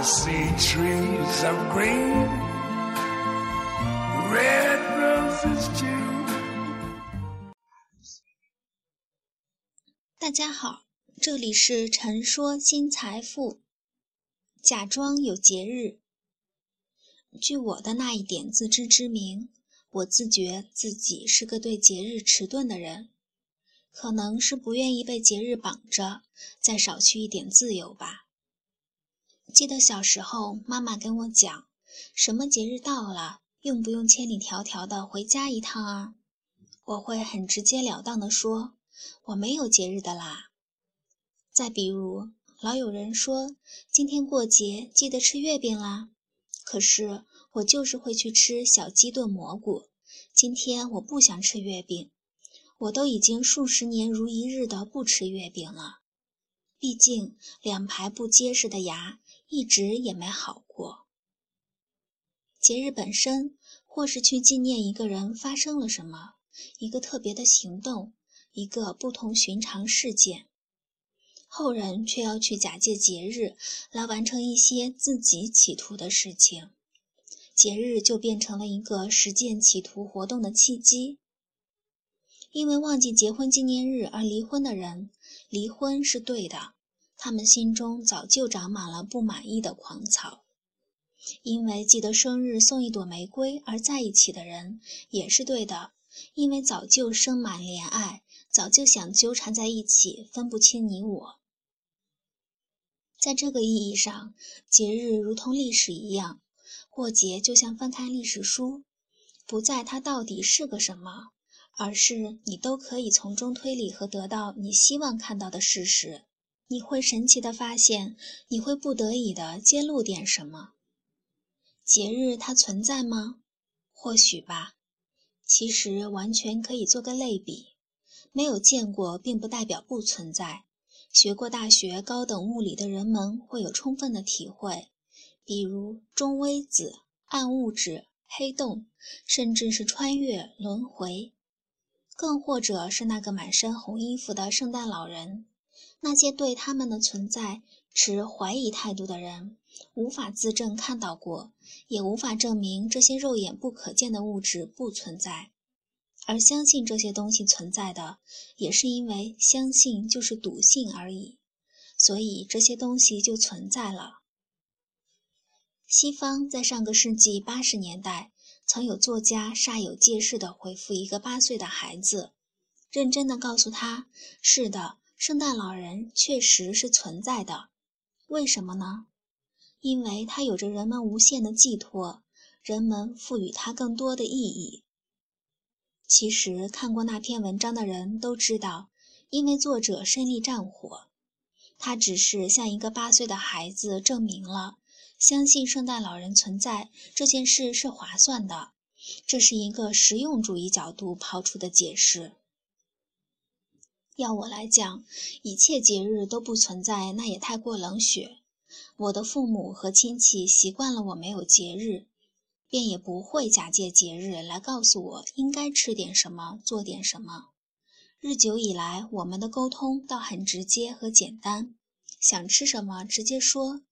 See trees of green, red roses too. 大家好，这里是陈说新财富。假装有节日。据我的那一点自知之明，我自觉自己是个对节日迟钝的人，可能是不愿意被节日绑着，再少去一点自由吧。记得小时候，妈妈跟我讲，什么节日到了，用不用千里迢迢的回家一趟啊？我会很直截了当的说，我没有节日的啦。再比如，老有人说今天过节，记得吃月饼啦。可是我就是会去吃小鸡炖蘑菇。今天我不想吃月饼，我都已经数十年如一日的不吃月饼了。毕竟两排不结实的牙。一直也没好过。节日本身，或是去纪念一个人发生了什么，一个特别的行动，一个不同寻常事件，后人却要去假借节日来完成一些自己企图的事情，节日就变成了一个实践企图活动的契机。因为忘记结婚纪念日而离婚的人，离婚是对的。他们心中早就长满了不满意的狂草，因为记得生日送一朵玫瑰而在一起的人也是对的，因为早就生满怜爱，早就想纠缠在一起，分不清你我。在这个意义上，节日如同历史一样，过节就像翻开历史书，不在它到底是个什么，而是你都可以从中推理和得到你希望看到的事实。你会神奇的发现，你会不得已的揭露点什么。节日它存在吗？或许吧。其实完全可以做个类比。没有见过，并不代表不存在。学过大学高等物理的人们会有充分的体会，比如中微子、暗物质、黑洞，甚至是穿越、轮回，更或者是那个满身红衣服的圣诞老人。那些对他们的存在持怀疑态度的人，无法自证看到过，也无法证明这些肉眼不可见的物质不存在；而相信这些东西存在的，也是因为相信就是笃信而已，所以这些东西就存在了。西方在上个世纪八十年代，曾有作家煞有介事地回复一个八岁的孩子，认真地告诉他：“是的。”圣诞老人确实是存在的，为什么呢？因为他有着人们无限的寄托，人们赋予他更多的意义。其实看过那篇文章的人都知道，因为作者身历战火，他只是向一个八岁的孩子证明了相信圣诞老人存在这件事是划算的，这是一个实用主义角度抛出的解释。要我来讲，一切节日都不存在，那也太过冷血。我的父母和亲戚习惯了我没有节日，便也不会假借节日来告诉我应该吃点什么，做点什么。日久以来，我们的沟通倒很直接和简单，想吃什么直接说。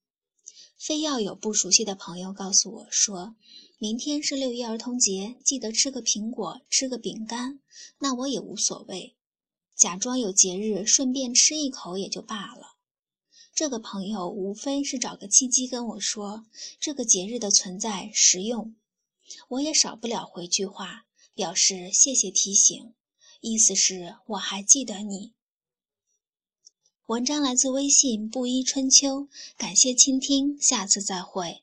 非要有不熟悉的朋友告诉我说，明天是六一儿童节，记得吃个苹果，吃个饼干，那我也无所谓。假装有节日，顺便吃一口也就罢了。这个朋友无非是找个契机跟我说这个节日的存在实用，我也少不了回句话，表示谢谢提醒，意思是我还记得你。文章来自微信布衣春秋，感谢倾听，下次再会。